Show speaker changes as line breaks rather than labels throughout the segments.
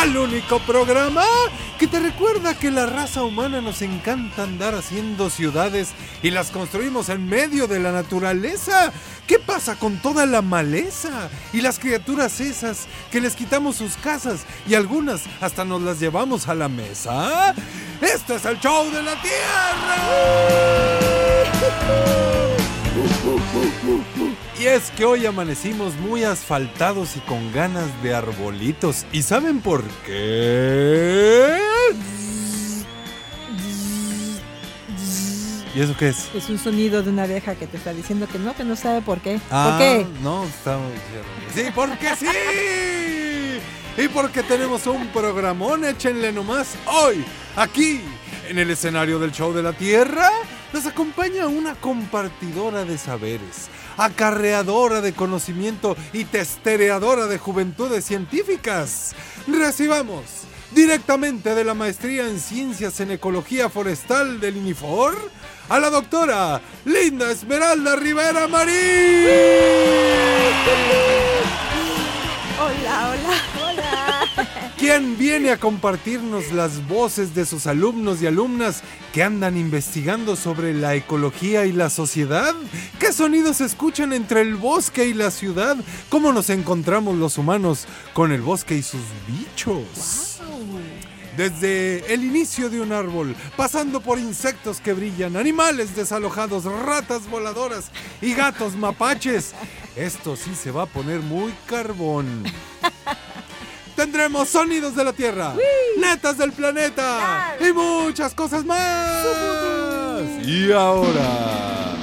Al único programa que te recuerda que la raza humana nos encanta andar haciendo ciudades y las construimos en medio de la naturaleza. ¿Qué pasa con toda la maleza y las criaturas esas que les quitamos sus casas y algunas hasta nos las llevamos a la mesa? Este es el show de la tierra. Y es que hoy amanecimos muy asfaltados y con ganas de arbolitos. ¿Y saben por qué? ¿Y eso qué es?
Es un sonido de una abeja que te está diciendo que no, que no sabe por qué.
Ah,
¿Por qué?
No, estamos Sí, porque sí. Y porque tenemos un programón, échenle nomás hoy, aquí, en el escenario del show de la Tierra, nos acompaña una compartidora de saberes, acarreadora de conocimiento y testereadora de juventudes científicas. Recibamos directamente de la maestría en ciencias en ecología forestal del INIFOR a la doctora Linda Esmeralda Rivera Marín.
Hola, hola,
quien viene a compartirnos las voces de sus alumnos y alumnas que andan investigando sobre la ecología y la sociedad. ¿Qué sonidos se escuchan entre el bosque y la ciudad? ¿Cómo nos encontramos los humanos con el bosque y sus bichos? Desde el inicio de un árbol, pasando por insectos que brillan, animales desalojados, ratas voladoras y gatos mapaches. Esto sí se va a poner muy carbón. Tendremos sonidos de la Tierra, netas del planeta y muchas cosas más. Y ahora,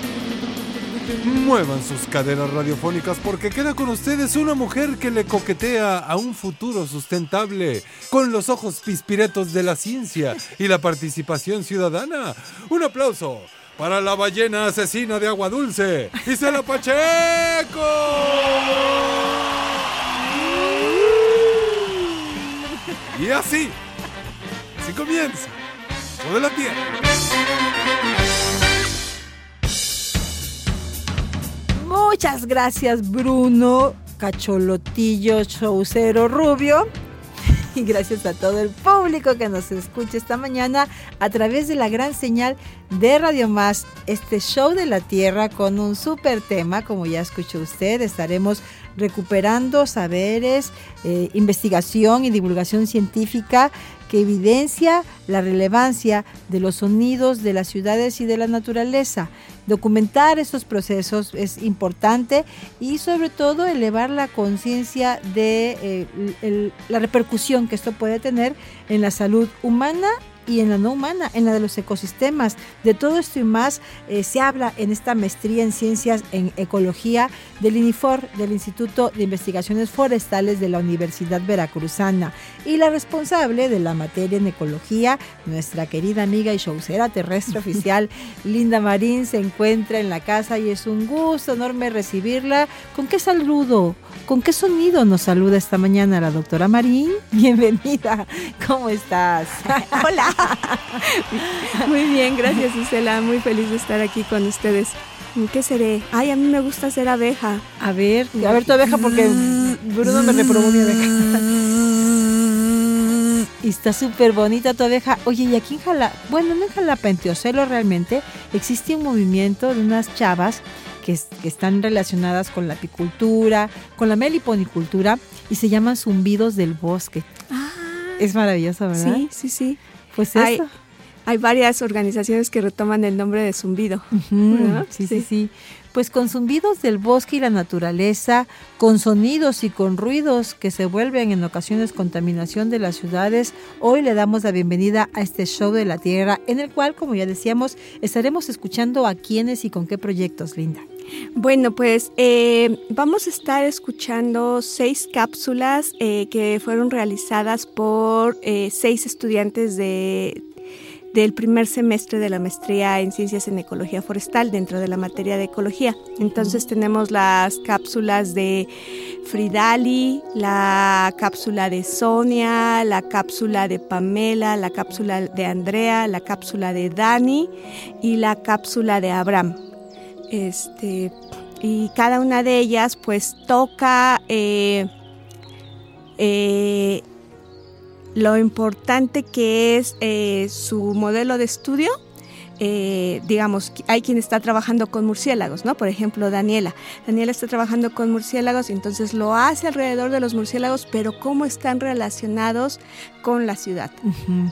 muevan sus caderas radiofónicas porque queda con ustedes una mujer que le coquetea a un futuro sustentable con los ojos pispiretos de la ciencia y la participación ciudadana. Un aplauso. Para la ballena asesina de agua dulce, Isela Pacheco. Y así, así comienza. Todo la tierra.
Muchas gracias, Bruno, Cacholotillo, Chaucero Rubio. Y gracias a todo el público que nos escucha esta mañana a través de la gran señal de Radio Más, este show de la Tierra con un súper tema, como ya escuchó usted, estaremos recuperando saberes, eh, investigación y divulgación científica que evidencia la relevancia de los sonidos de las ciudades y de la naturaleza. Documentar estos procesos es importante y sobre todo elevar la conciencia de eh, la repercusión que esto puede tener en la salud humana y en la no humana, en la de los ecosistemas. De todo esto y más eh, se habla en esta maestría en ciencias en ecología del INIFOR, del Instituto de Investigaciones Forestales de la Universidad Veracruzana. Y la responsable de la materia en ecología, nuestra querida amiga y showcera terrestre oficial, Linda Marín, se encuentra en la casa y es un gusto enorme recibirla. ¿Con qué saludo? ¿Con qué sonido nos saluda esta mañana la doctora Marín? Bienvenida. ¿Cómo estás?
Hola. Muy bien, gracias Isela. Muy feliz de estar aquí con ustedes. ¿Qué seré? Ay, a mí me gusta ser abeja.
A ver, a ver tu abeja porque Bruno me reprobó mi abeja. Y está súper bonita tu abeja. Oye, y aquí en Jalapa, bueno, no en Jalapa, en Teocelo realmente existe un movimiento de unas chavas que están relacionadas con la apicultura, con la meliponicultura y se llaman zumbidos del bosque.
Ah,
Es maravilloso, ¿verdad?
sí, sí, sí.
Pues
Ay,
eso.
hay varias organizaciones que retoman el nombre de zumbido.
sí, sí, sí pues con zumbidos del bosque y la naturaleza, con sonidos y con ruidos que se vuelven en ocasiones contaminación de las ciudades, hoy le damos la bienvenida a este show de la Tierra, en el cual, como ya decíamos, estaremos escuchando a quiénes y con qué proyectos, Linda.
Bueno, pues eh, vamos a estar escuchando seis cápsulas eh, que fueron realizadas por eh, seis estudiantes de del primer semestre de la maestría en Ciencias en Ecología Forestal dentro de la materia de ecología. Entonces tenemos las cápsulas de Fridali, la cápsula de Sonia, la cápsula de Pamela, la cápsula de Andrea, la cápsula de Dani y la cápsula de Abraham. Este, y cada una de ellas pues toca eh, eh, lo importante que es eh, su modelo de estudio. Digamos, hay quien está trabajando con murciélagos, ¿no? Por ejemplo, Daniela. Daniela está trabajando con murciélagos y entonces lo hace alrededor de los murciélagos, pero cómo están relacionados con la ciudad.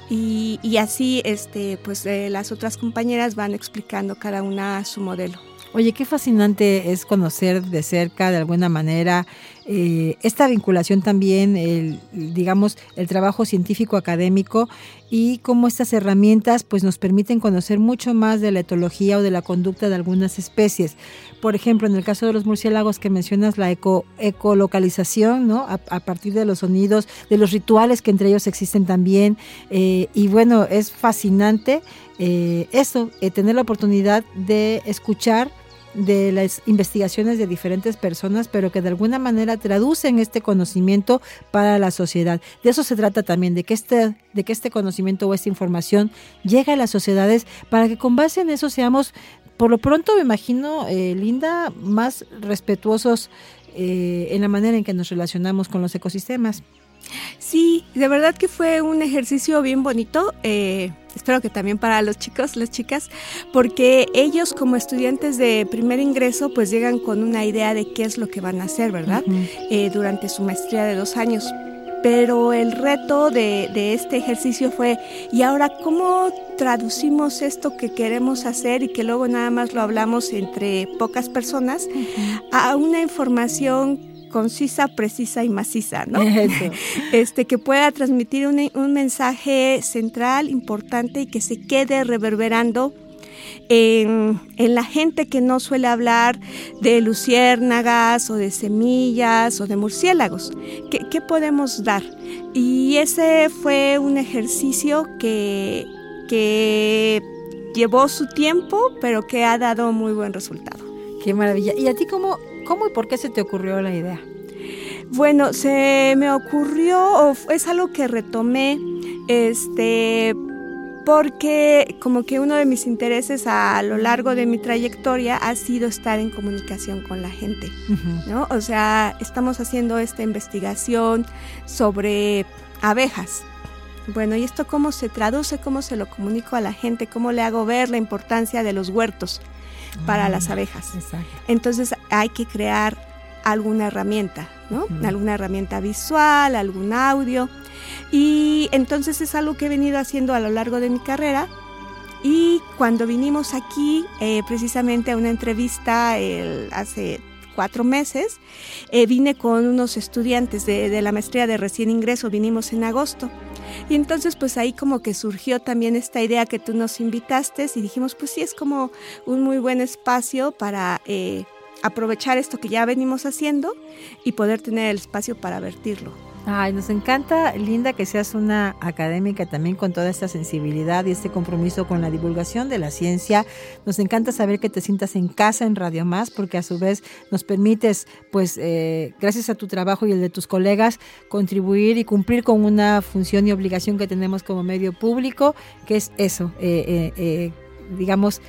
y, y, así, este, pues las otras compañeras van explicando cada una su modelo.
Oye, qué fascinante es conocer de cerca, de alguna manera, eh, esta vinculación también, el, digamos, el trabajo científico académico y cómo estas herramientas pues nos permiten conocer mucho más de la etología o de la conducta de algunas especies. Por ejemplo, en el caso de los murciélagos que mencionas, la eco, ecolocalización, ¿no? A, partir de los sonidos, de los rituales que entre ellos existen también. Eh, y bueno, es fascinante eh, eso, tener la oportunidad de escuchar de las investigaciones de diferentes personas, pero que de alguna manera traducen este conocimiento para la sociedad. De eso se trata también, de que este, de que este conocimiento o esta información llegue a las sociedades para que con base en eso seamos, por lo pronto me imagino, eh, Linda, más respetuosos eh, en la manera en que nos relacionamos con los ecosistemas.
Sí, de verdad que fue un ejercicio bien bonito. Eh, espero que también para los chicos, las chicas, porque ellos como estudiantes de primer ingreso pues llegan con una idea de qué es lo que van a hacer, ¿verdad? Eh, durante su maestría de dos años. Pero el reto de, este ejercicio fue, ¿y ahora cómo traducimos esto que queremos hacer y que luego nada más lo hablamos entre pocas personas a una información concisa, precisa y maciza, ¿no? Este, que pueda transmitir un, un mensaje central, importante y que se quede reverberando en, en, la gente que no suele hablar de luciérnagas o de semillas o de murciélagos. ¿Qué, ¿Qué, podemos dar? Y ese fue un ejercicio que, que llevó su tiempo, pero que ha dado muy buen resultado.
Qué maravilla. ¿Y a ti cómo, cómo y por qué se te ocurrió la idea?
Bueno, se me ocurrió, o es algo que retomé, este, porque como que uno de mis intereses a lo largo de mi trayectoria ha sido estar en comunicación con la gente, ¿no? O sea, estamos haciendo esta investigación sobre abejas. Bueno, ¿y esto cómo se traduce? ¿Cómo se lo comunico a la gente? ¿Cómo le hago ver la importancia de los huertos? Para las abejas. Entonces hay que crear alguna herramienta, ¿no? Alguna herramienta visual, algún audio. Y entonces es algo que he venido haciendo a lo largo de mi carrera. Y cuando vinimos aquí, eh, precisamente a una entrevista hace cuatro meses, eh, vine con unos estudiantes de, la maestría de recién ingreso, vinimos en agosto. Y entonces pues ahí como que surgió también esta idea que tú nos invitaste y dijimos pues sí es como un muy buen espacio para eh, aprovechar esto que ya venimos haciendo y poder tener el espacio para vertirlo.
Ay, nos encanta, Linda, que seas una académica también con toda esta sensibilidad y este compromiso con la divulgación de la ciencia. Nos encanta saber que te sientas en casa en Radio Más, porque a su vez nos permites, pues, eh, gracias a tu trabajo y el de tus colegas, contribuir y cumplir con una función y obligación que tenemos como medio público, que es eso, eh, eh, digamos,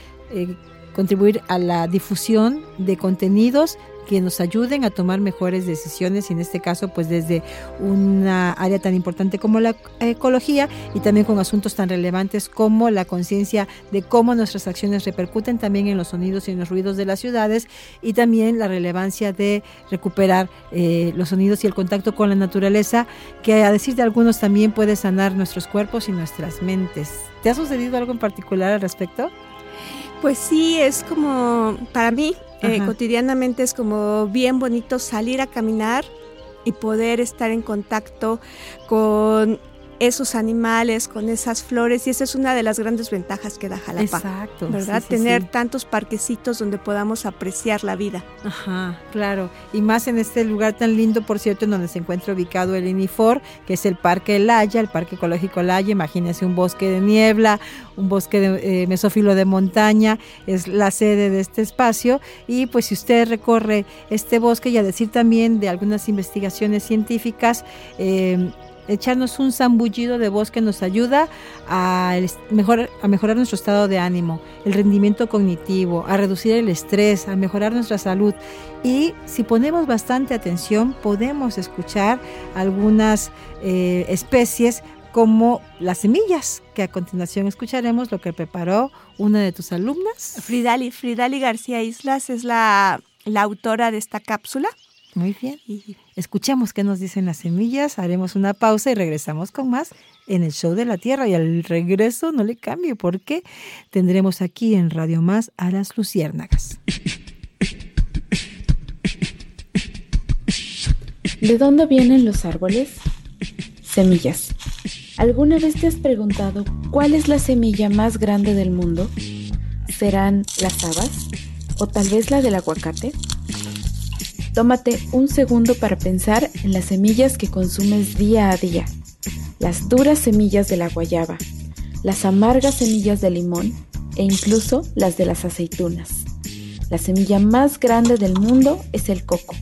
contribuir a la difusión de contenidos que nos ayuden a tomar mejores decisiones y en este caso pues desde una área tan importante como la ecología y también con asuntos tan relevantes como la conciencia de cómo nuestras acciones repercuten también en los sonidos y en los ruidos de las ciudades y también la relevancia de recuperar eh, los sonidos y el contacto con la naturaleza que a decir de algunos también puede sanar nuestros cuerpos y nuestras mentes. ¿Te ha sucedido algo en particular al respecto?
Pues sí, es como, para mí, eh, cotidianamente es como bien bonito salir a caminar y poder estar en contacto con esos animales, con esas flores, y esa es una de las grandes ventajas que da Jalapa. Exacto. ¿Verdad? Tener tantos parquecitos donde podamos apreciar la vida.
Ajá, claro. Y más en este lugar tan lindo, por cierto, en donde se encuentra ubicado el INIFOR, que es el Parque Laya, el Parque Ecológico Laya. Imagínense un bosque de niebla, un bosque de, eh, mesófilo de montaña, es la sede de este espacio. Y pues si usted recorre este bosque, y a decir también de algunas investigaciones científicas, eh, echarnos un zambullido de bosque nos ayuda a, mejor, a mejorar nuestro estado de ánimo, el rendimiento cognitivo, a reducir el estrés, a mejorar nuestra salud. Y si ponemos bastante atención, podemos escuchar algunas eh, especies como las semillas, que a continuación escucharemos lo que preparó una de tus alumnas.
Fridali, Fridali García Islas es la, la autora de esta cápsula.
Muy bien. Escuchemos qué nos dicen las semillas, haremos una pausa y regresamos con más en el show de la Tierra. Y al regreso no le cambie porque tendremos aquí en Radio Más a las luciérnagas.
¿De dónde vienen los árboles? Semillas. ¿Alguna vez te has preguntado cuál es la semilla más grande del mundo? ¿Serán las habas? ¿O tal vez la del aguacate? Tómate un segundo para pensar en las semillas que consumes día a día. Las duras semillas de la guayaba, las amargas semillas de limón e incluso las de las aceitunas. La semilla más grande del mundo es el coco.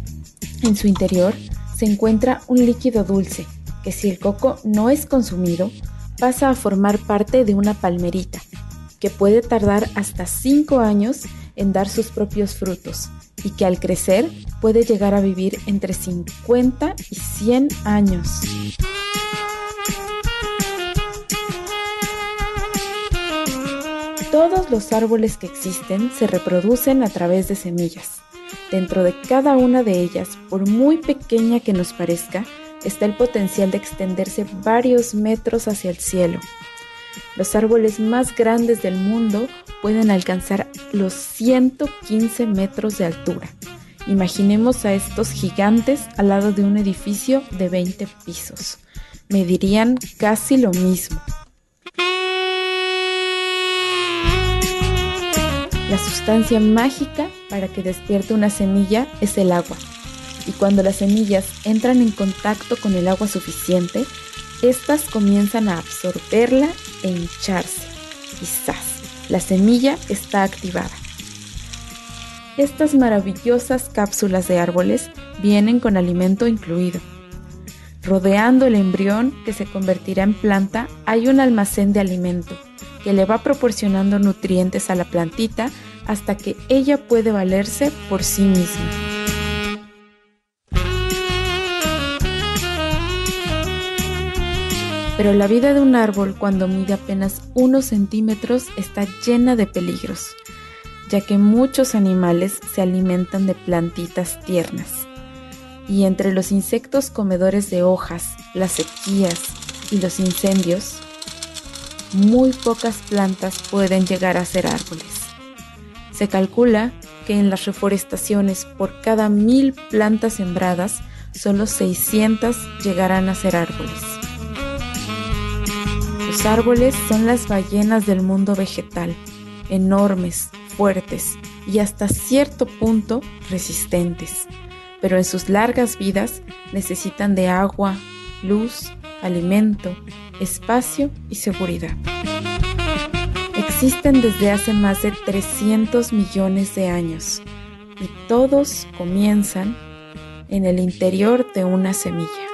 En su interior se encuentra un líquido dulce que si el coco no es consumido pasa a formar parte de una palmerita que puede tardar hasta 5 años en dar sus propios frutos y que al crecer puede llegar a vivir entre 50 y 100 años. Todos los árboles que existen se reproducen a través de semillas. Dentro de cada una de ellas, por muy pequeña que nos parezca, está el potencial de extenderse varios metros hacia el cielo. Los árboles más grandes del mundo pueden alcanzar los 115 metros de altura. Imaginemos a estos gigantes al lado de un edificio de 20 pisos. Medirían casi lo mismo. La sustancia mágica para que despierte una semilla es el agua. Y cuando las semillas entran en contacto con el agua suficiente, estas comienzan a absorberla e hincharse. Quizás la semilla está activada. Estas maravillosas cápsulas de árboles vienen con alimento incluido. Rodeando el embrión que se convertirá en planta hay un almacén de alimento que le va proporcionando nutrientes a la plantita hasta que ella puede valerse por sí misma. Pero la vida de un árbol cuando mide apenas unos centímetros está llena de peligros, ya que muchos animales se alimentan de plantitas tiernas. Y entre los insectos comedores de hojas, las sequías y los incendios, muy pocas plantas pueden llegar a ser árboles. Se calcula que en las reforestaciones por cada mil plantas sembradas, solo 600 llegarán a ser árboles. Los árboles son las ballenas del mundo vegetal, enormes, fuertes y hasta cierto punto resistentes, pero en sus largas vidas necesitan de agua, luz, alimento, espacio y seguridad. Existen desde hace más de 300 millones de años y todos comienzan en el interior de una semilla.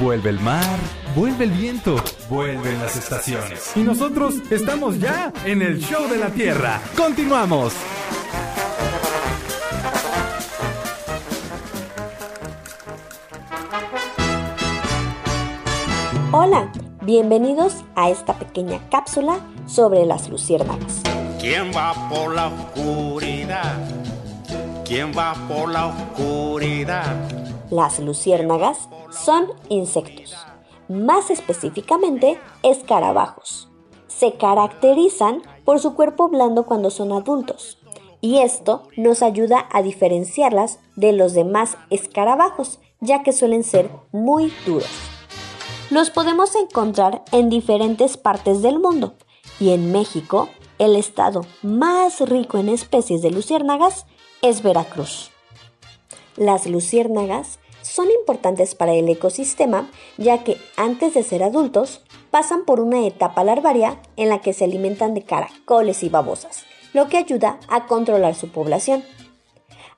Vuelve el mar, vuelve el viento, vuelven las estaciones. Y nosotros estamos ya en el show de la Tierra. Continuamos.
Hola, bienvenidos a esta pequeña cápsula sobre las luciérnagas.
¿Quién va por la oscuridad? ¿Quién va por la oscuridad?
Las luciérnagas son insectos, más específicamente escarabajos. Se caracterizan por su cuerpo blando cuando son adultos y esto nos ayuda a diferenciarlas de los demás escarabajos, ya que suelen ser muy duros. Los podemos encontrar en diferentes partes del mundo y en México, el estado más rico en especies de luciérnagas es Veracruz. Las luciérnagas son importantes para el ecosistema ya que antes de ser adultos pasan por una etapa larvaria en la que se alimentan de caracoles y babosas, lo que ayuda a controlar su población.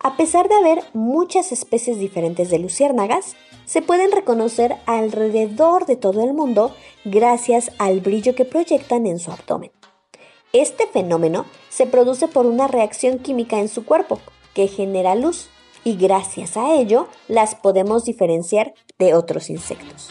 A pesar de haber muchas especies diferentes de luciérnagas, se pueden reconocer alrededor de todo el mundo gracias al brillo que proyectan en su abdomen. Este fenómeno se produce por una reacción química en su cuerpo que genera luz y gracias a ello las podemos diferenciar de otros insectos.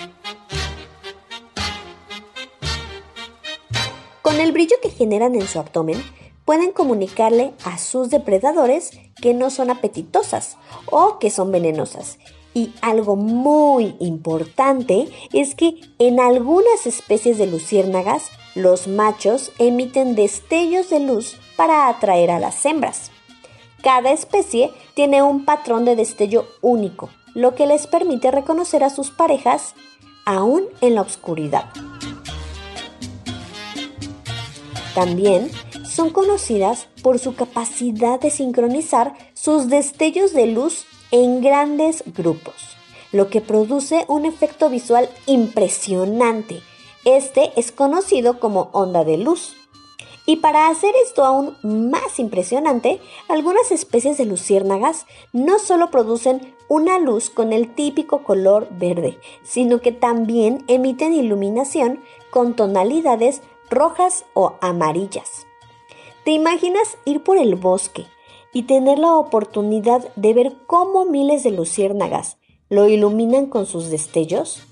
Con el brillo que generan en su abdomen, pueden comunicarle a sus depredadores que no son apetitosas o que son venenosas. Y algo muy importante es que en algunas especies de luciérnagas, los machos emiten destellos de luz para atraer a las hembras. Cada especie tiene un patrón de destello único, lo que les permite reconocer a sus parejas aún en la oscuridad. También son conocidas por su capacidad de sincronizar sus destellos de luz en grandes grupos, lo que produce un efecto visual impresionante. Este es conocido como onda de luz. Y para hacer esto aún más impresionante, algunas especies de luciérnagas no solo producen una luz con el típico color verde, sino que también emiten iluminación con tonalidades rojas o amarillas. ¿Te imaginas ir por el bosque y tener la oportunidad de ver cómo miles de luciérnagas lo iluminan con sus destellos?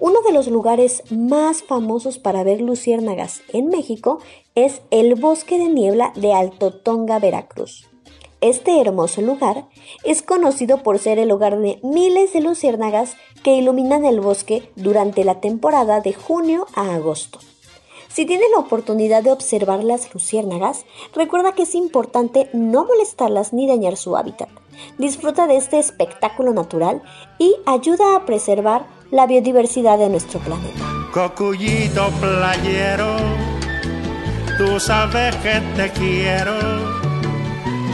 Uno de los lugares más famosos para ver luciérnagas en México es el bosque de niebla de Alto Tonga, Veracruz. Este hermoso lugar es conocido por ser el hogar de miles de luciérnagas que iluminan el bosque durante la temporada de junio a agosto. Si tienes la oportunidad de observar las luciérnagas, recuerda que es importante no molestarlas ni dañar su hábitat. Disfruta de este espectáculo natural y ayuda a preservar la biodiversidad de nuestro planeta.
Cocuyito playero, tú sabes que te quiero.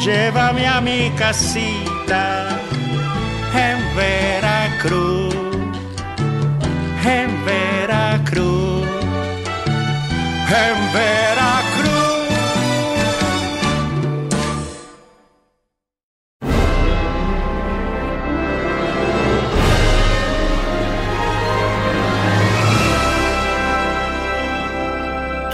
Llévame a mi casita en Veracruz, en Veracruz, en Veracruz.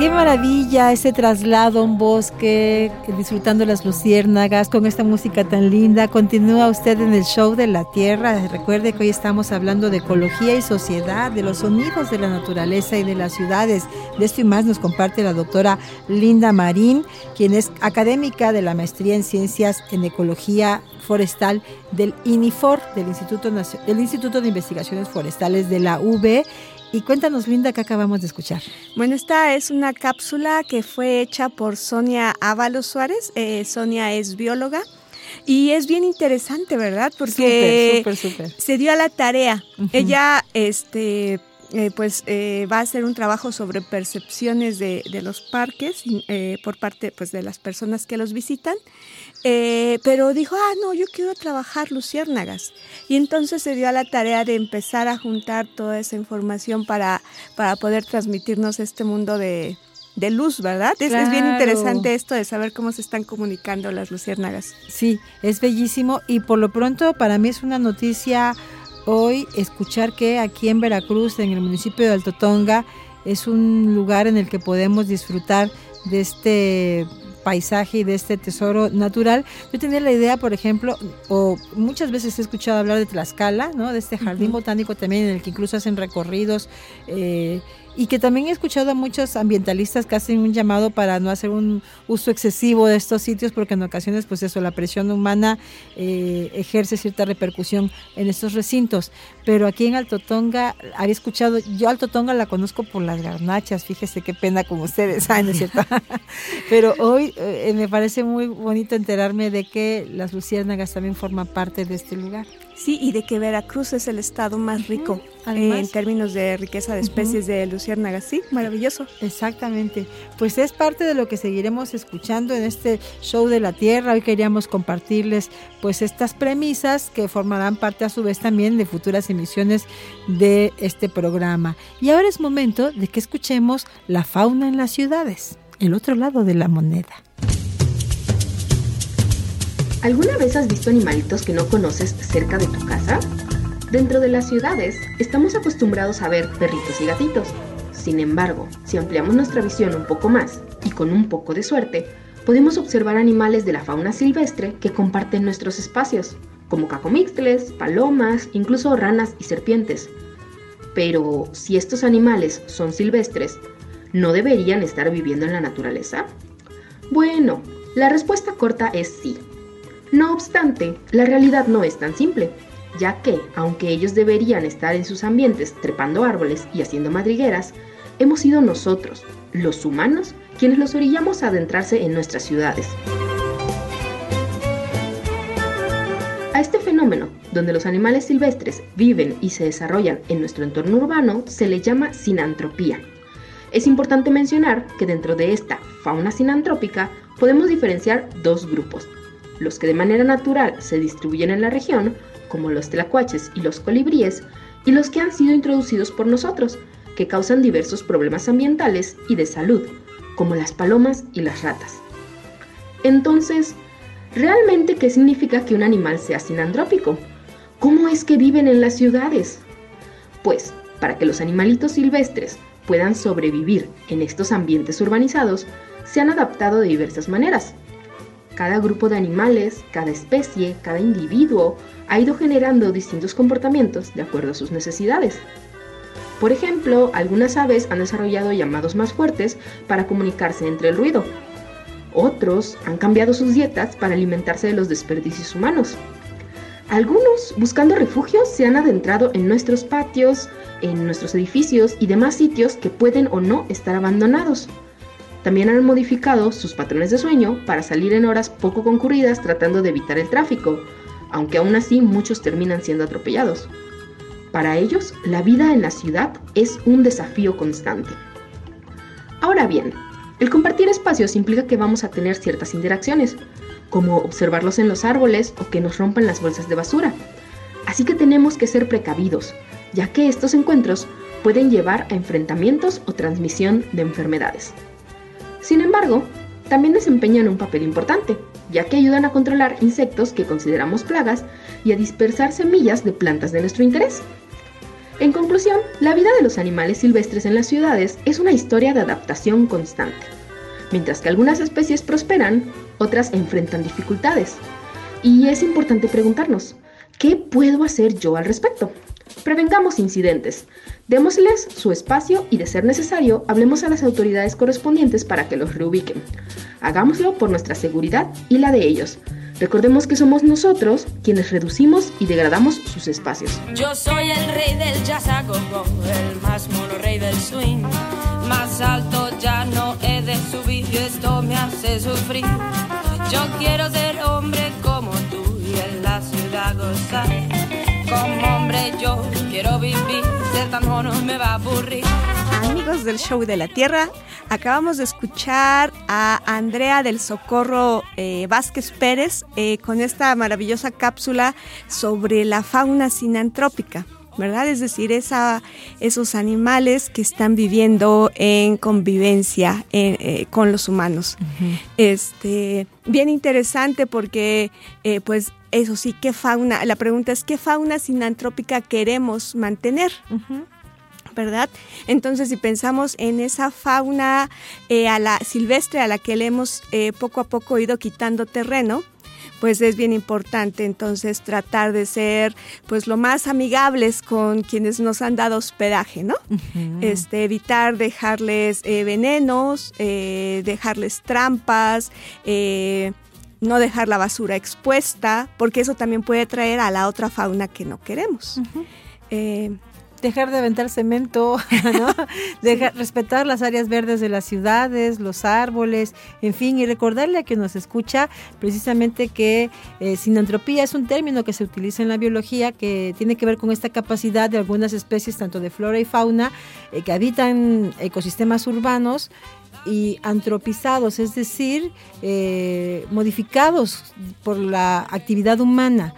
Qué maravilla ese traslado a un bosque, disfrutando las luciérnagas con esta música tan linda. Continúa usted en el show de la Tierra. Recuerde que hoy estamos hablando de ecología y sociedad, de los sonidos de la naturaleza y de las ciudades. De esto y más nos comparte la doctora Linda Marín, quien es académica de la maestría en ciencias en ecología forestal del INIFOR, del Instituto, del Instituto de Investigaciones Forestales de la UB y cuéntanos, Linda, ¿qué acabamos de escuchar?
Bueno, esta es una cápsula que fue hecha por Sonia Ábalos Suárez. Eh, Sonia es bióloga. Y es bien interesante, ¿verdad? Porque se dio a la tarea. Ella, este, eh, pues, eh, va a hacer un trabajo sobre percepciones de, de los parques eh, por parte, pues, de las personas que los visitan. Eh, pero dijo, ah, no, yo quiero trabajar luciérnagas. Y entonces se dio a la tarea de empezar a juntar toda esa información para, para poder transmitirnos este mundo de, de luz, ¿verdad? Es, es bien interesante esto de saber cómo se están comunicando las luciérnagas.
Sí, es bellísimo y por lo pronto para mí es una noticia hoy escuchar que aquí en Veracruz, en el municipio de Alto Tonga, es un lugar en el que podemos disfrutar de este paisaje y de este tesoro natural. Yo tenía la idea, por ejemplo, o muchas veces he escuchado hablar de Tlaxcala, ¿no? De este jardín botánico también en el que incluso hacen recorridos eh, y que también he escuchado a muchos ambientalistas que hacen un llamado para no hacer un uso excesivo de estos sitios porque en ocasiones pues eso la presión humana eh, ejerce cierta repercusión en estos recintos. Pero aquí en Alto Tonga había escuchado yo Alto Tonga la conozco por las garnachas fíjese qué pena como ustedes saben ¿no es cierto. Pero hoy eh, me parece muy bonito enterarme de que las luciérnagas también forman parte de este lugar.
Sí, y de que Veracruz es el estado más rico
además.
en términos de riqueza de especies de luciérnagas. Sí, maravilloso.
Exactamente. Pues es parte de lo que seguiremos escuchando en este show de la Tierra. Hoy queríamos compartirles pues estas premisas que formarán parte a su vez también de futuras emisiones de este programa. Y ahora es momento de que escuchemos la fauna en las ciudades, el otro lado de la moneda.
¿Alguna vez has visto animalitos que no conoces cerca de tu casa? Dentro de las ciudades estamos acostumbrados a ver perritos y gatitos. Sin embargo, si ampliamos nuestra visión un poco más y con un poco de suerte, podemos observar animales de la fauna silvestre que comparten nuestros espacios, como cacomixtles, palomas, incluso ranas y serpientes. Pero si estos animales son silvestres, ¿no deberían estar viviendo en la naturaleza? Bueno, la respuesta corta es sí. No obstante, la realidad no es tan simple, ya que, aunque ellos deberían estar en sus ambientes trepando árboles y haciendo madrigueras, hemos sido nosotros, los humanos, quienes los orillamos a adentrarse en nuestras ciudades. A este fenómeno, donde los animales silvestres viven y se desarrollan en nuestro entorno urbano, se le llama sinantropía. Es importante mencionar que dentro de esta fauna sinantrópica podemos diferenciar dos grupos, los que de manera natural se distribuyen en la región, como los tlacuaches y los colibríes, y los que han sido introducidos por nosotros, que causan diversos problemas ambientales y de salud, como las palomas y las ratas. Entonces, ¿realmente qué significa que un animal sea sinantrópico? ¿Cómo es que viven en las ciudades? Pues, para que los animalitos silvestres puedan sobrevivir en estos ambientes urbanizados, se han adaptado de diversas maneras. Cada grupo de animales, cada especie, cada individuo ha ido generando distintos comportamientos de acuerdo a sus necesidades. Por ejemplo, algunas aves han desarrollado llamados más fuertes para comunicarse entre el ruido. Otros han cambiado sus dietas para alimentarse de los desperdicios humanos. Algunos, buscando refugio, se han adentrado en nuestros patios, en nuestros edificios y demás sitios que pueden o no estar abandonados. También han modificado sus patrones de sueño para salir en horas poco concurridas tratando de evitar el tráfico, aunque aún así muchos terminan siendo atropellados. Para ellos, la vida en la ciudad es un desafío constante. Ahora bien, el compartir espacios implica que vamos a tener ciertas interacciones, como observarlos en los árboles o que nos rompan las bolsas de basura. Así que tenemos que ser precavidos, ya que estos encuentros pueden llevar a enfrentamientos o transmisión de enfermedades. Sin embargo, también desempeñan un papel importante, ya que ayudan a controlar insectos que consideramos plagas y a dispersar semillas de plantas de nuestro interés. En conclusión, la vida de los animales silvestres en las ciudades es una historia de adaptación constante. Mientras que algunas especies prosperan, otras enfrentan dificultades. Y es importante preguntarnos, ¿qué puedo hacer yo al respecto? Prevengamos incidentes, démosles su espacio y de ser necesario, hablemos a las autoridades correspondientes para que los reubiquen. Hagámoslo por nuestra seguridad y la de ellos. Recordemos que somos nosotros quienes reducimos y degradamos sus espacios.
Yo soy el rey del jazz el más mono rey del swing. Más alto ya no he de subir y esto me hace sufrir. Yo quiero ser hombre como yo quiero vivir, ser tan mono me va a aburrir.
Amigos del Show de la Tierra, acabamos de escuchar a Andrea del Socorro eh, Vázquez Pérez eh, con esta maravillosa cápsula sobre la fauna sinantrópica. ¿verdad? Es decir, esa, esos animales que están viviendo en convivencia eh, con los humanos. Este, bien interesante porque, eh, pues, eso sí, ¿qué fauna? La pregunta es, ¿qué fauna sinantrópica queremos mantener? ¿verdad? Entonces, si pensamos en esa fauna eh, a la silvestre a la que le hemos poco a poco ido quitando terreno, pues es bien importante entonces tratar de ser pues lo más amigables con quienes nos han dado hospedaje, ¿no? este, evitar dejarles eh, venenos, eh, dejarles trampas, eh, no dejar la basura expuesta, porque eso también puede traer a la otra fauna que no queremos.
Dejar de aventar cemento, ¿no? Dejar, respetar las áreas verdes de las ciudades, los árboles, en fin, y recordarle a quien nos escucha precisamente que eh, sinantropía es un término que se utiliza en la biología que tiene que ver con esta capacidad de algunas especies, tanto de flora y fauna, eh, que habitan ecosistemas urbanos y antropizados, es decir, eh, modificados por la actividad humana.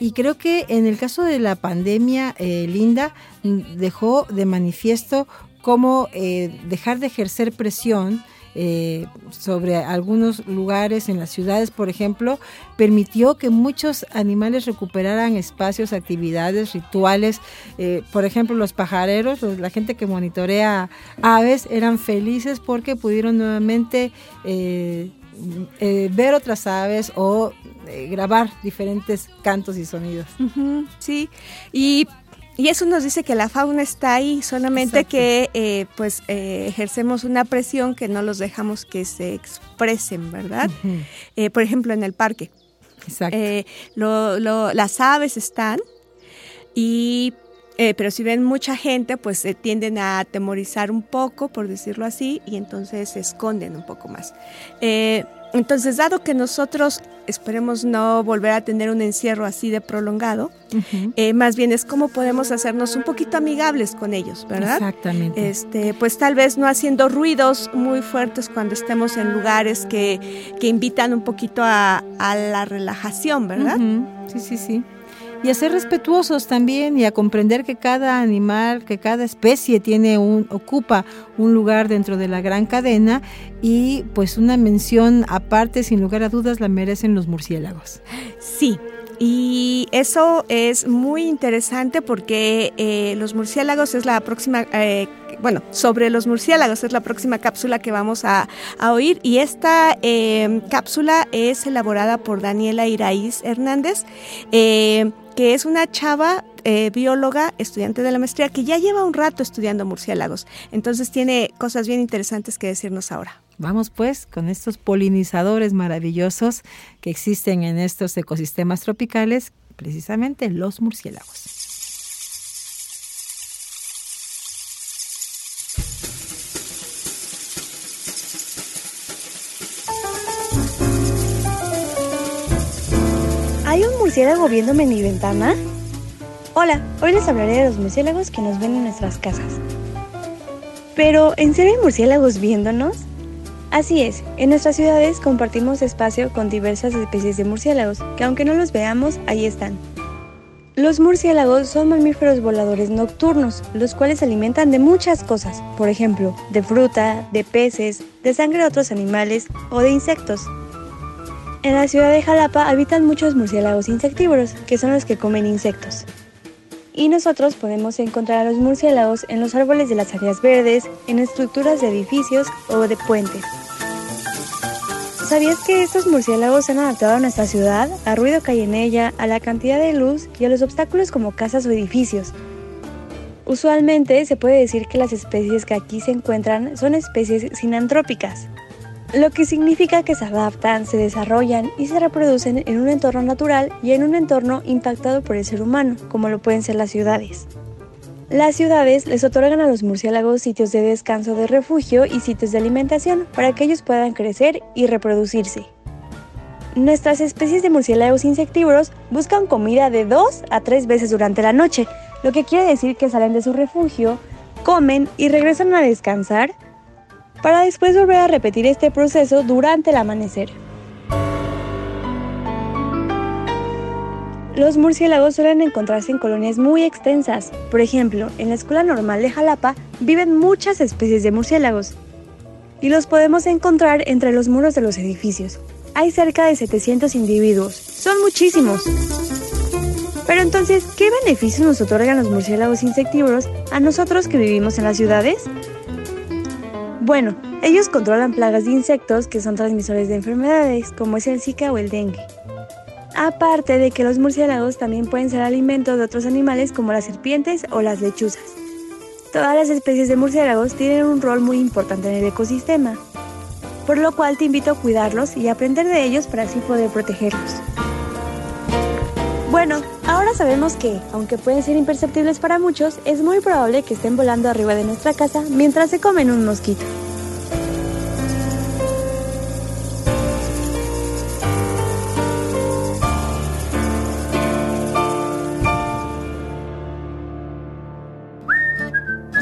Y creo que en el caso de la pandemia, eh, Linda dejó de manifiesto cómo eh, dejar de ejercer presión eh, sobre algunos lugares en las ciudades, por ejemplo, permitió que muchos animales recuperaran espacios, actividades, rituales. por ejemplo, los pajareros, la gente que monitorea aves, eran felices porque pudieron nuevamente ver otras aves o grabar diferentes cantos y sonidos.
sí, y, eso nos dice que la fauna está ahí, solamente que eh, pues eh, ejercemos una presión que no los dejamos que se expresen, ¿verdad? Eh, por ejemplo, en el parque. Exacto. las aves están y pero si ven mucha gente, pues se tienden a atemorizar un poco, por decirlo así, y entonces se esconden un poco más. Entonces, dado que nosotros esperemos no volver a tener un encierro así de prolongado, eh, más bien es cómo podemos hacernos un poquito amigables con ellos, ¿verdad?
Exactamente.
Este, pues tal vez no haciendo ruidos muy fuertes cuando estemos en lugares que, invitan un poquito a, la relajación, ¿verdad?
Sí, sí, sí y a ser respetuosos también y a comprender que cada animal, que cada especie tiene un ocupa un lugar dentro de la gran cadena y pues una mención aparte sin lugar a dudas la merecen los murciélagos.
Sí, y eso es muy interesante porque eh, los murciélagos es la próxima, eh, bueno, sobre los murciélagos es la próxima cápsula que vamos a, oír. Y esta eh, cápsula es elaborada por Daniela Iraíz Hernández que es una chava eh, bióloga, estudiante de la maestría, que ya lleva un rato estudiando murciélagos. Entonces tiene cosas bien interesantes que decirnos ahora.
Vamos pues con estos polinizadores maravillosos que existen en estos ecosistemas tropicales, precisamente los murciélagos.
Murciélago viéndome en mi ventana? Hola, hoy les hablaré de los murciélagos que nos ven en nuestras casas. Pero, ¿en serio hay murciélagos viéndonos? Así es, en nuestras ciudades compartimos espacio con diversas especies de murciélagos, que aunque no los veamos, ahí están. Los murciélagos son mamíferos voladores nocturnos, los cuales se alimentan de muchas cosas, por ejemplo, de fruta, de peces, de sangre de otros animales o de insectos. En la ciudad de Jalapa habitan muchos murciélagos insectívoros, que son los que comen insectos. Y nosotros podemos encontrar a los murciélagos en los árboles de las áreas verdes, en estructuras de edificios o de puentes. ¿Sabías que estos murciélagos se han adaptado a nuestra ciudad, al ruido que hay en ella, a la cantidad de luz y a los obstáculos como casas o edificios? Usualmente se puede decir que las especies que aquí se encuentran son especies sinantrópicas, lo que significa que se adaptan, se desarrollan y se reproducen en un entorno natural y en un entorno impactado por el ser humano, como lo pueden ser las ciudades. Las ciudades les otorgan a los murciélagos sitios de descanso de refugio y sitios de alimentación para que ellos puedan crecer y reproducirse. Nuestras especies de murciélagos insectívoros buscan comida de dos a tres veces durante la noche, lo que quiere decir que salen de su refugio, comen y regresan a descansar para después volver a repetir este proceso durante el amanecer. Los murciélagos suelen encontrarse en colonias muy extensas. Por ejemplo, en la Escuela Normal de Jalapa viven muchas especies de murciélagos. Y los podemos encontrar entre los muros de los edificios. Hay cerca de 700 individuos. Son muchísimos. Pero entonces, ¿qué beneficios nos otorgan los murciélagos insectívoros a nosotros que vivimos en las ciudades? Bueno, ellos controlan plagas de insectos que son transmisores de enfermedades, como es el Zika o el dengue. Aparte de que los murciélagos también pueden ser alimento de otros animales como las serpientes o las lechuzas. Todas las especies de murciélagos tienen un rol muy importante en el ecosistema, por lo cual te invito a cuidarlos y aprender de ellos para así poder protegerlos. Bueno, ahora sabemos que, aunque pueden ser imperceptibles para muchos, es muy probable que estén volando arriba de nuestra casa mientras se comen un mosquito.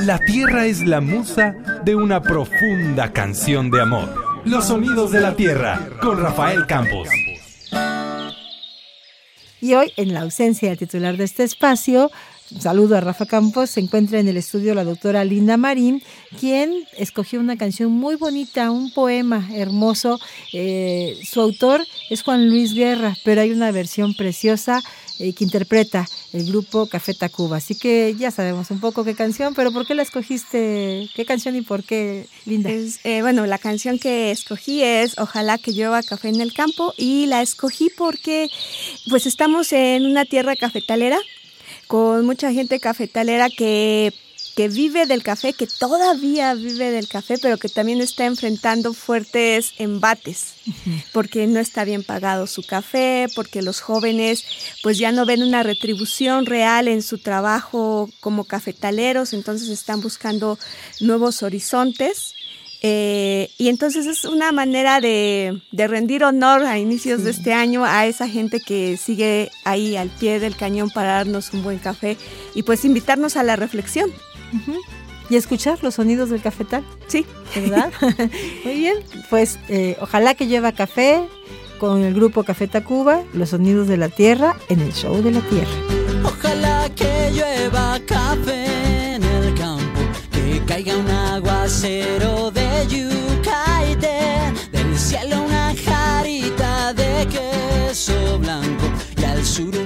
La tierra es la musa de una profunda canción de amor. Los sonidos de la tierra con Rafael Campos.
Y hoy, en la ausencia del titular de este espacio, saludo a Rafa Campos, se encuentra en el estudio la doctora Linda Marín, quien escogió una canción muy bonita, un poema hermoso. Eh, su autor es Juan Luis Guerra, pero hay una versión preciosa eh, que interpreta el grupo Café Tacuba. Así que ya sabemos un poco qué canción, pero ¿por qué la escogiste? ¿Qué canción y por qué, Linda?
Eh, bueno, la canción que escogí es Ojalá que llueva café en el campo y la escogí porque pues estamos en una tierra cafetalera con mucha gente cafetalera que que vive del café, que todavía vive del café, pero que también está enfrentando fuertes embates, porque no está bien pagado su café, porque los jóvenes pues ya no ven una retribución real en su trabajo como cafetaleros, entonces están buscando nuevos horizontes. Eh, y entonces es una manera de, de rendir honor a inicios de este año a esa gente que sigue ahí al pie del cañón para darnos un buen café y pues invitarnos a la reflexión.
Y escuchar los sonidos del cafetal.
Sí.
¿Verdad? Muy bien. Pues eh, ojalá que lleva café con el grupo Café Tacuba, los sonidos de la tierra en el show de la tierra.
Ojalá que llueva café en el campo, que caiga un aguacero de yucaite, del cielo una jarita de queso blanco y al sur una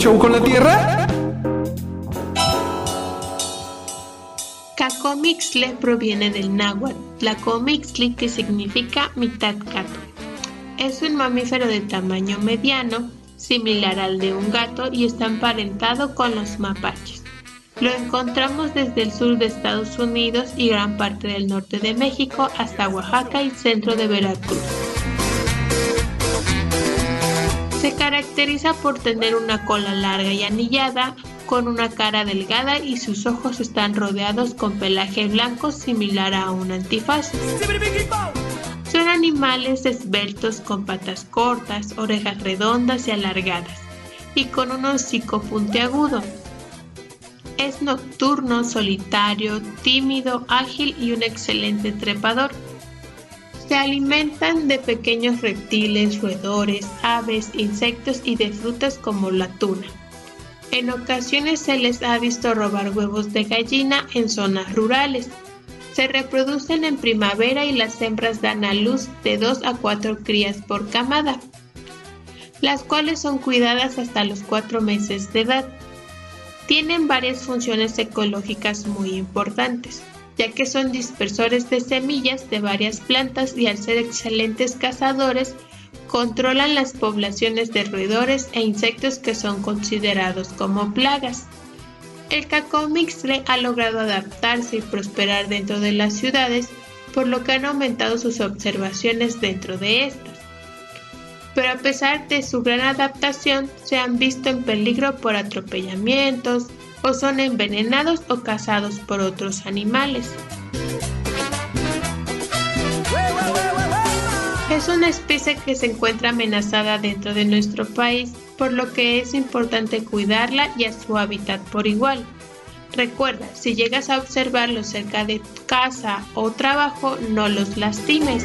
Show con
proviene del náhuatl, tlacomixtli que significa mitad gato. Es un mamífero de tamaño mediano, similar al de un gato y está emparentado con los mapaches. Lo encontramos desde el sur de Estados Unidos y gran parte del norte de México hasta Oaxaca y centro de Veracruz. Se caracteriza por tener una cola larga y anillada, con una cara delgada y sus ojos están rodeados con pelaje blanco similar a un antifaz. Son animales esbeltos con patas cortas, orejas redondas y alargadas, y con un hocico puntiagudo. Es nocturno, solitario, tímido, ágil y un excelente trepador. Se alimentan de pequeños reptiles, roedores, aves, insectos y de frutas como la tuna. En ocasiones se les ha visto robar huevos de gallina en zonas rurales. Se reproducen en primavera y las hembras dan a luz de 2 a 4 crías por camada, las cuales son cuidadas hasta los 4 meses de edad. Tienen varias funciones ecológicas muy importantes ya que son dispersores de semillas de varias plantas y al ser excelentes cazadores, controlan las poblaciones de roedores e insectos que son considerados como plagas. El cacomixtle ha logrado adaptarse y prosperar dentro de las ciudades, por lo que han aumentado sus observaciones dentro de estas. Pero a pesar de su gran adaptación, se han visto en peligro por atropellamientos, o son envenenados o cazados por otros animales. Es una especie que se encuentra amenazada dentro de nuestro país, por lo que es importante cuidarla y a su hábitat por igual. Recuerda, si llegas a observarlos cerca de tu casa o trabajo, no los lastimes.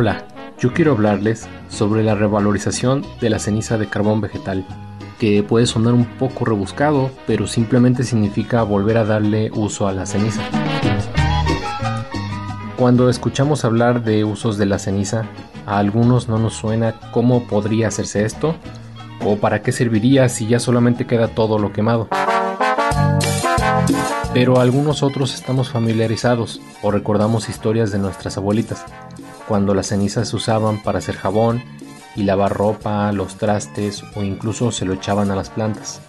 Hola, yo quiero hablarles sobre la revalorización de la ceniza de carbón vegetal, que puede sonar un poco rebuscado, pero simplemente significa volver a darle uso a la ceniza. Cuando escuchamos hablar de usos de la ceniza, a algunos no nos suena cómo podría hacerse esto, o para qué serviría si ya solamente queda todo lo quemado. Pero algunos otros estamos familiarizados o recordamos historias de nuestras abuelitas, cuando las cenizas se usaban para hacer jabón y lavar ropa, los trastes o incluso se lo echaban a las plantas.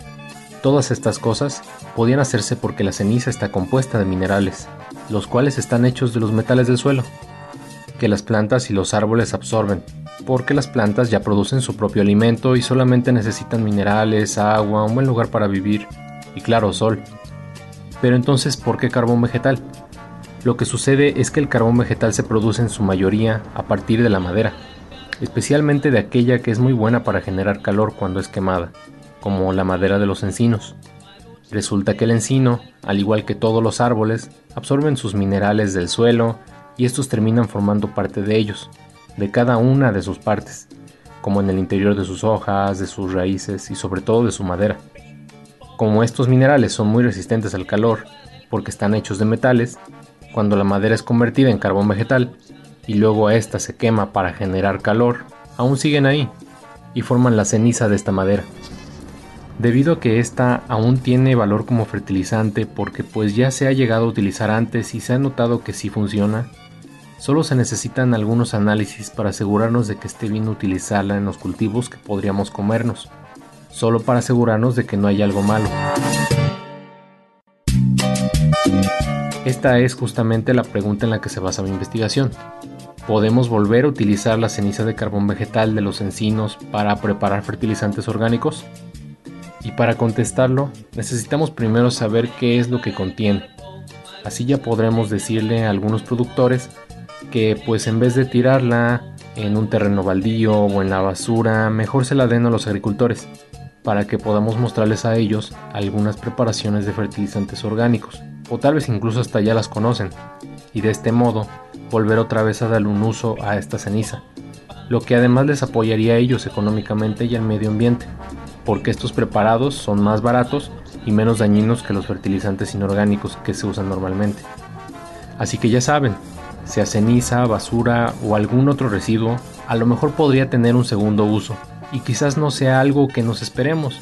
Todas estas cosas podían hacerse porque la ceniza está compuesta de minerales, los cuales están hechos de los metales del suelo, que las plantas y los árboles absorben, porque las plantas ya producen su propio alimento y solamente necesitan minerales, agua, un buen lugar para vivir y claro, sol. Pero entonces, ¿por qué carbón vegetal? Lo que sucede es que el carbón vegetal se produce en su mayoría a partir de la madera, especialmente de aquella que es muy buena para generar calor cuando es quemada, como la madera de los encinos. Resulta que el encino, al igual que todos los árboles, absorben sus minerales del suelo y estos terminan formando parte de ellos, de cada una de sus partes, como en el interior de sus hojas, de sus raíces y sobre todo de su madera. Como estos minerales son muy resistentes al calor, porque están hechos de metales, cuando la madera es convertida en carbón vegetal y luego esta se quema para generar calor, aún siguen ahí y forman la ceniza de esta madera. Debido a que esta aún tiene valor como fertilizante porque pues ya se ha llegado a utilizar antes y se ha notado que sí funciona, solo se necesitan algunos análisis para asegurarnos de que esté bien utilizarla en los cultivos que podríamos comernos, solo para asegurarnos de que no hay algo malo. Esta es justamente la pregunta en la que se basa mi investigación. ¿Podemos volver a utilizar la ceniza de carbón vegetal de los encinos para preparar fertilizantes orgánicos? Y para contestarlo, necesitamos primero saber qué es lo que contiene. Así ya podremos decirle a algunos productores que pues en vez de tirarla en un terreno baldío o en la basura, mejor se la den a los agricultores, para que podamos mostrarles a ellos algunas preparaciones de fertilizantes orgánicos, o tal vez incluso hasta ya las conocen, y de este modo volver otra vez a darle un uso a esta ceniza, lo que además les apoyaría a ellos económicamente y al medio ambiente, porque estos preparados son más baratos y menos dañinos que los fertilizantes inorgánicos que se usan normalmente. Así que ya saben, sea ceniza, basura o algún otro residuo, a lo mejor podría tener un segundo uso, y quizás no sea algo que nos esperemos,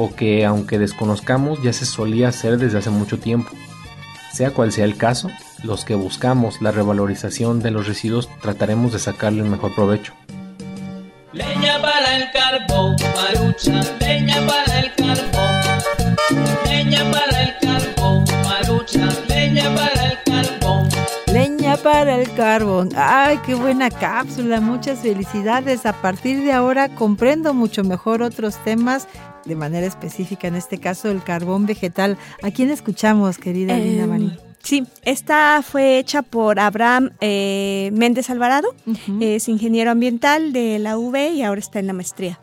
o que aunque desconozcamos ya se solía hacer desde hace mucho tiempo. Sea cual sea el caso, los que buscamos la revalorización de los residuos trataremos de sacarle el mejor provecho.
Leña para el carbón, leña para el. Leña para el carbón, para el carbón.
Ay, qué buena cápsula. Muchas felicidades. A partir de ahora comprendo mucho mejor otros temas de manera específica, en este caso el carbón vegetal. ¿A quién escuchamos, querida Linda
Eh,
Marín?
Sí, esta fue hecha por Abraham eh, Méndez Alvarado, es ingeniero ambiental de la UV y ahora está en la maestría.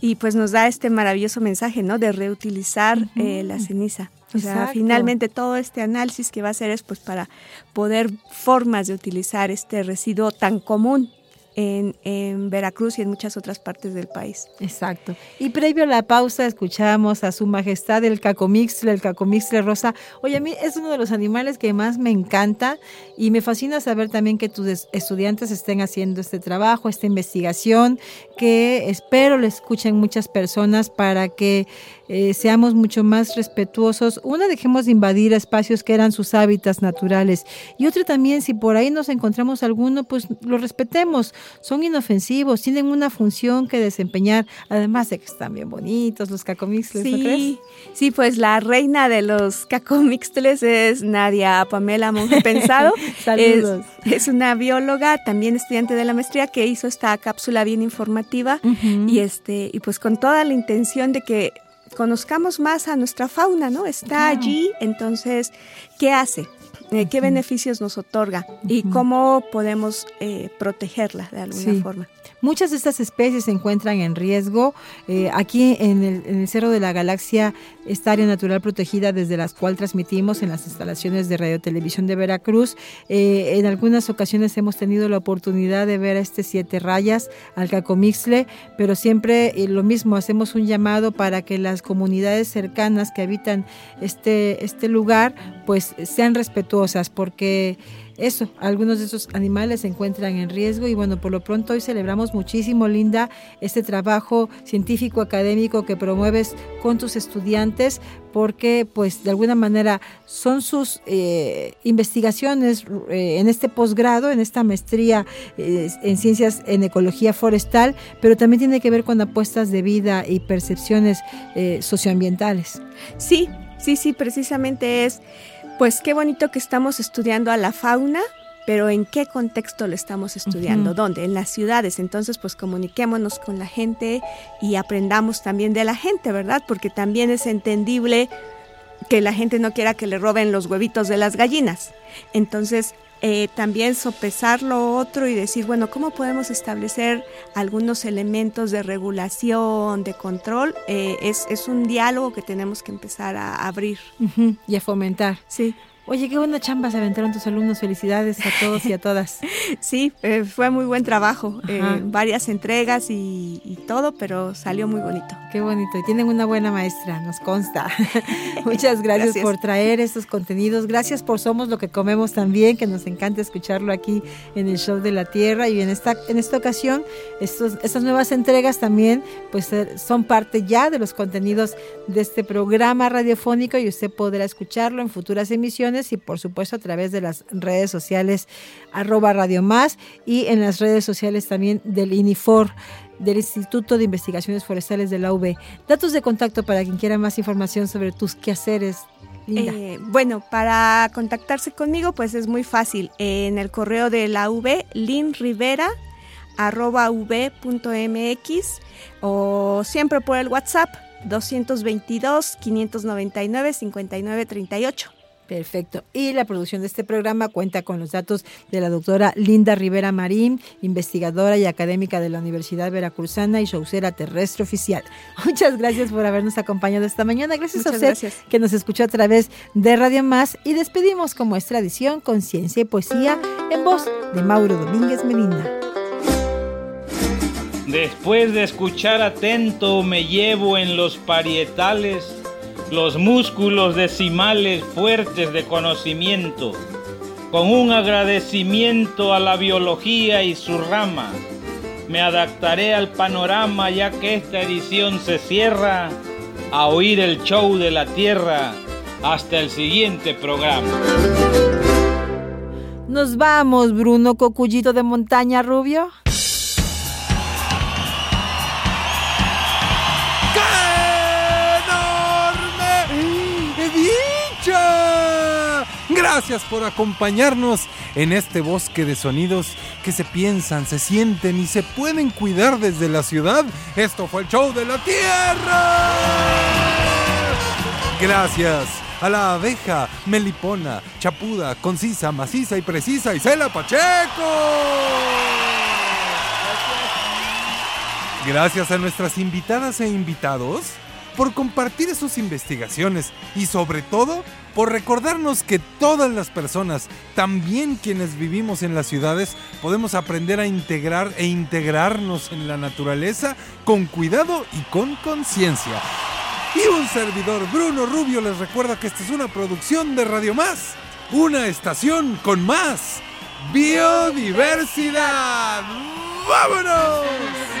Y pues nos da este maravilloso mensaje, ¿no? De reutilizar eh, la ceniza. O sea,
Exacto.
finalmente todo este análisis que va a hacer es pues para poder formas de utilizar este residuo tan común en, en Veracruz y en muchas otras partes del país.
Exacto. Y previo a la pausa escuchamos a su majestad el cacomixle, el cacomixle rosa. Oye, a mí es uno de los animales que más me encanta y me fascina saber también que tus es- estudiantes estén haciendo este trabajo, esta investigación, que espero le escuchen muchas personas para que eh, seamos mucho más respetuosos. Una, dejemos de invadir espacios que eran sus hábitats naturales. Y otra también, si por ahí nos encontramos alguno, pues lo respetemos. Son inofensivos, tienen una función que desempeñar, además de que están bien bonitos los cacomixles, ¿no crees?
Sí, sí, pues la reina de los cacomixtles es Nadia Pamela Monge Pensado.
Saludos.
Es, es una bióloga, también estudiante de la maestría, que hizo esta cápsula bien informativa y este y pues con toda la intención de que conozcamos más a nuestra fauna, ¿no? Está allí, entonces, ¿qué hace? Eh, ¿Qué beneficios nos otorga? ¿Y cómo podemos eh, protegerla de alguna
Sí.
forma?
Muchas de estas especies se encuentran en riesgo. Eh, aquí en el, en el Cerro de la Galaxia, esta área natural protegida desde la cual transmitimos en las instalaciones de Radio Televisión de Veracruz. En algunas ocasiones hemos tenido la oportunidad de ver a este siete rayas, al cacomixle, pero siempre lo mismo, hacemos un llamado para que las comunidades cercanas que habitan este, este lugar pues sean respetuosas porque eso, algunos de esos animales se encuentran en riesgo y bueno, por lo pronto hoy celebramos muchísimo, Linda, este trabajo científico académico que promueves con tus estudiantes porque pues de alguna manera son sus eh, investigaciones eh, en este posgrado, en esta maestría eh, en ciencias en ecología forestal, pero también tiene que ver con apuestas de vida y percepciones socioambientales.
Sí, sí, sí, precisamente es, pues qué bonito que estamos estudiando a la fauna, pero ¿en qué contexto lo estamos estudiando? ¿Dónde? En las ciudades. Entonces, pues comuniquémonos con la gente y aprendamos también de la gente, ¿verdad? Porque también es entendible que la gente no quiera que le roben los huevitos de las gallinas. Entonces, eh, también sopesar lo otro y decir, bueno, ¿cómo podemos establecer algunos elementos de regulación, de control? Eh, es, es un diálogo que tenemos que empezar a abrir.
Y a fomentar.
Sí.
Oye, qué buena chamba se aventaron tus alumnos. Felicidades a todos y a todas.
Sí, eh, fue muy buen trabajo, eh, varias entregas y, y todo, pero salió muy bonito.
Qué bonito. Y tienen una buena maestra, nos consta. Muchas gracias,
Gracias.
por traer estos contenidos. Gracias por Somos lo que comemos también, que nos encanta escucharlo aquí en el Show de la Tierra. Y en esta, en esta ocasión, estos, estas nuevas entregas también pues, eh, son parte ya de los contenidos de este programa radiofónico y usted podrá escucharlo en futuras emisiones y por supuesto a través de las redes sociales arroba Radio Más y en las redes sociales también del INIFOR del Instituto de Investigaciones Forestales de la UB. Datos de contacto para quien quiera más información sobre tus quehaceres, Linda.
Eh, bueno, para contactarse conmigo, pues es muy fácil. En el correo de la V, linrivera arroba v.mx o siempre por el WhatsApp 222 599 5938.
Perfecto. Y la producción de este programa cuenta con los datos de la doctora Linda Rivera Marín, investigadora y académica de la Universidad Veracruzana y showcera terrestre oficial. Muchas gracias por habernos acompañado esta mañana. Gracias a usted
gracias.
que nos escuchó a través de Radio Más y despedimos como es tradición con ciencia y poesía en voz de Mauro Domínguez Medina.
Después de escuchar atento, me llevo en los parietales los músculos decimales fuertes de conocimiento, con un agradecimiento a la biología y su rama. Me adaptaré al panorama ya que esta edición se cierra a oír el show de la Tierra hasta el siguiente programa.
Nos vamos, Bruno Cocullito de Montaña Rubio.
Gracias por acompañarnos en este bosque de sonidos que se piensan, se sienten y se pueden cuidar desde la ciudad. Esto fue el show de la Tierra. Gracias a la abeja melipona, chapuda, concisa, maciza y precisa Isela Pacheco. Gracias a nuestras invitadas e invitados por compartir sus investigaciones y sobre todo por recordarnos que todas las personas, también quienes vivimos en las ciudades, podemos aprender a integrar e integrarnos en la naturaleza con cuidado y con conciencia. Y un servidor, Bruno Rubio, les recuerda que esta es una producción de Radio Más, una estación con más biodiversidad. ¡Vámonos!